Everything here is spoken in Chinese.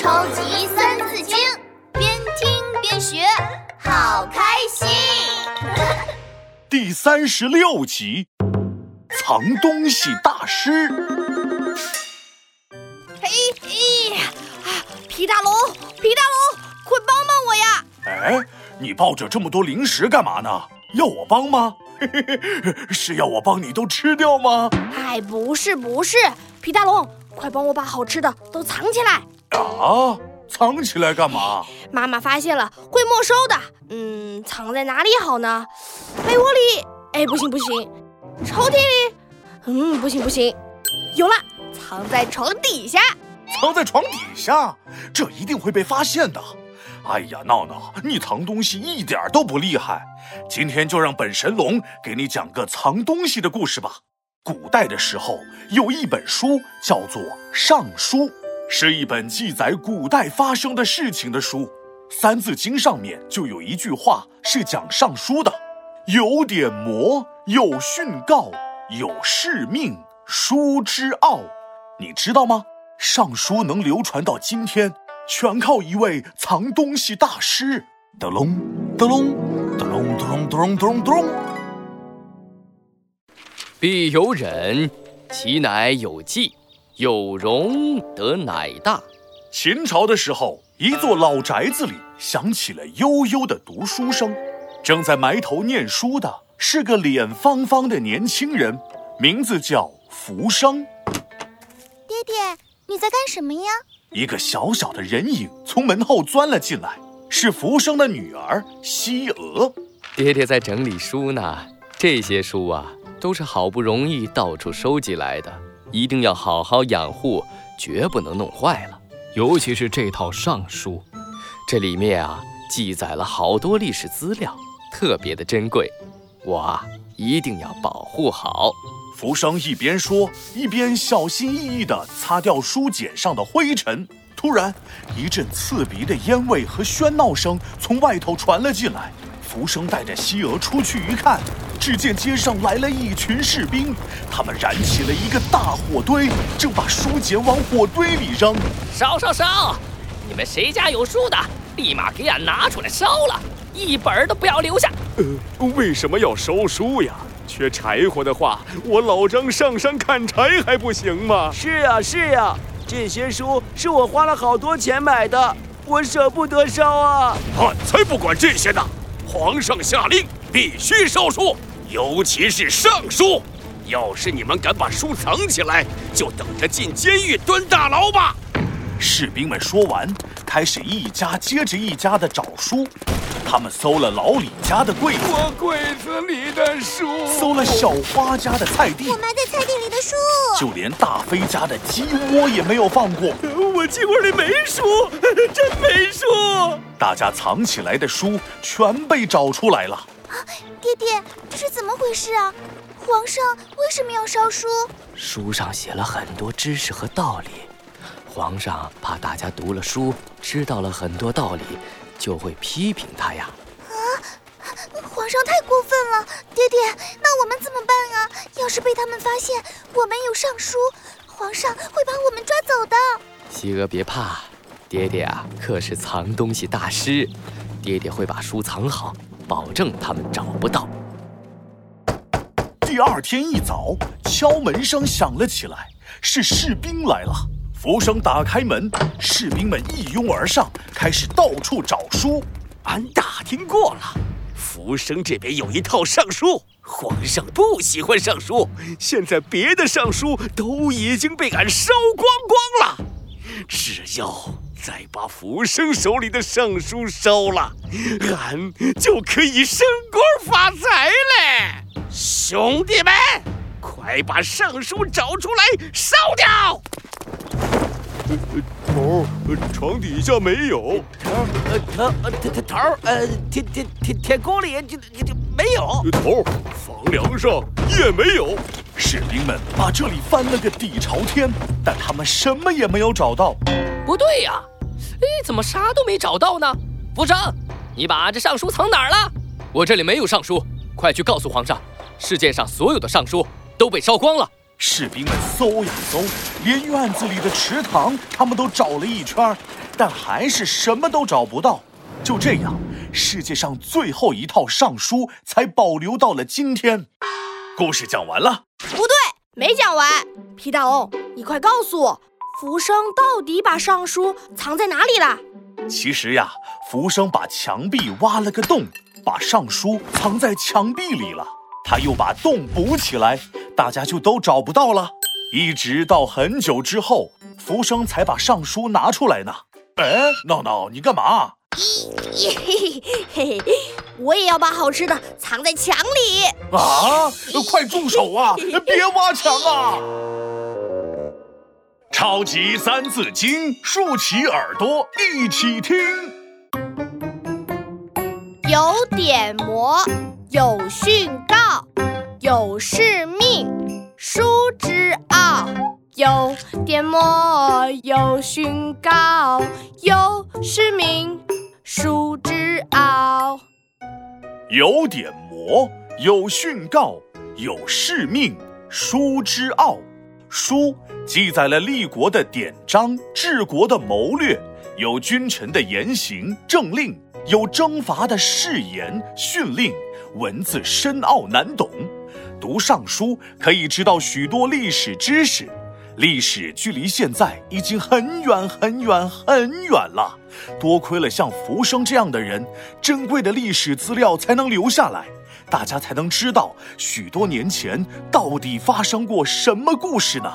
超级三字经，边听边学，好开心。第三十六集，藏东西大师。嘿嘿，啊，皮大龙，皮大龙，快帮帮我呀！哎，你抱着这么多零食干嘛呢？要我帮吗？是要我帮你都吃掉吗？哎，不是不是，皮大龙，快帮我把好吃的都藏起来。啊，藏起来干嘛？妈妈发现了会没收的。嗯，藏在哪里好呢？被窝里？哎，不行不行。抽屉里？嗯，不行不行。有了，藏在床底下。藏在床底下？这一定会被发现的。哎呀，闹闹，你藏东西一点都不厉害。今天就让本神龙给你讲个藏东西的故事吧。古代的时候，有一本书叫做《尚书》，是一本记载古代发生的事情的书。《三字经》上面就有一句话是讲尚书的：“有点魔，有训告，有誓命，书之奥。”你知道吗？尚书能流传到今天。全靠一位藏东西大师。德隆，德隆，德隆，德隆，德隆，德隆，德隆。必有忍，其乃有纪；有容，得乃大。秦朝的时候，一座老宅子里响起了悠悠的读书声。正在埋头念书的是个脸方方的年轻人，名字叫福生。爹爹，你在干什么呀？一个小小的人影从门后钻了进来，是福生的女儿西娥。爹爹在整理书呢，这些书啊，都是好不容易到处收集来的，一定要好好养护，绝不能弄坏了。尤其是这套尚书，这里面啊，记载了好多历史资料，特别的珍贵，我啊，一定要保护好。浮生一边说，一边小心翼翼地擦掉书简上的灰尘。突然，一阵刺鼻的烟味和喧闹声从外头传了进来。浮生带着西娥出去一看，只见街上来了一群士兵，他们燃起了一个大火堆，正把书简往火堆里扔。烧烧烧！你们谁家有书的，立马给俺拿出来烧了，一本都不要留下。呃，为什么要烧书呀？缺柴火的话，我老张上山砍柴还不行吗？是呀是呀，这些书是我花了好多钱买的，我舍不得烧啊！俺才不管这些呢！皇上下令必须烧书，尤其是尚书。要是你们敢把书藏起来，就等着进监狱蹲大牢吧！士兵们说完，开始一家接着一家的找书。他们搜了老李家的柜子，我柜子里的书；搜了小花家的菜地，我埋在菜地里的书；就连大飞家的鸡窝也没有放过。我鸡窝里没书，真没书！大家藏起来的书全被找出来了。啊，爹爹，这是怎么回事啊？皇上为什么要烧书？书上写了很多知识和道理，皇上怕大家读了书，知道了很多道理。就会批评他呀！啊，皇上太过分了！爹爹，那我们怎么办啊？要是被他们发现我们有上书，皇上会把我们抓走的。西娥别怕，爹爹啊可是藏东西大师，爹爹会把书藏好，保证他们找不到。第二天一早，敲门声响了起来，是士兵来了。福生打开门，士兵们一拥而上，开始到处找书。俺打听过了，福生这边有一套尚书，皇上不喜欢尚书，现在别的尚书都已经被俺烧光光了。只要再把福生手里的尚书烧了，俺就可以升官发财嘞！兄弟们，快把尚书找出来烧掉！头，床底下没有。头，头，头，头，呃，天天天天宫里就就就没有。头，房梁上也没有。士兵们把这里翻了个底朝天，但他们什么也没有找到。不对呀，哎，怎么啥都没找到呢？福生，你把这尚书藏哪儿了？我这里没有尚书，快去告诉皇上，世界上所有的尚书都被烧光了。士兵们搜呀搜，连院子里的池塘他们都找了一圈，但还是什么都找不到。就这样，世界上最后一套尚书才保留到了今天。故事讲完了？不对，没讲完。皮大龙，你快告诉我，福生到底把尚书藏在哪里了？其实呀，福生把墙壁挖了个洞，把尚书藏在墙壁里了。他又把洞补起来，大家就都找不到了。一直到很久之后，福生才把尚书拿出来呢。哎，闹闹，你干嘛？我也要把好吃的藏在墙里。啊，快住手啊！别挖墙啊！超级三字经，竖起耳朵一起听。有点魔，有训告，有是命，书之奥。有点魔，有训告，有使命，书之奥。有点魔，有训告，有是命，书之奥。书记载了立国的典章，治国的谋略，有君臣的言行政令，有征伐的誓言训令，文字深奥难懂。读尚书可以知道许多历史知识，历史距离现在已经很远很远很远了。多亏了像浮生这样的人，珍贵的历史资料才能留下来。大家才能知道许多年前到底发生过什么故事呢？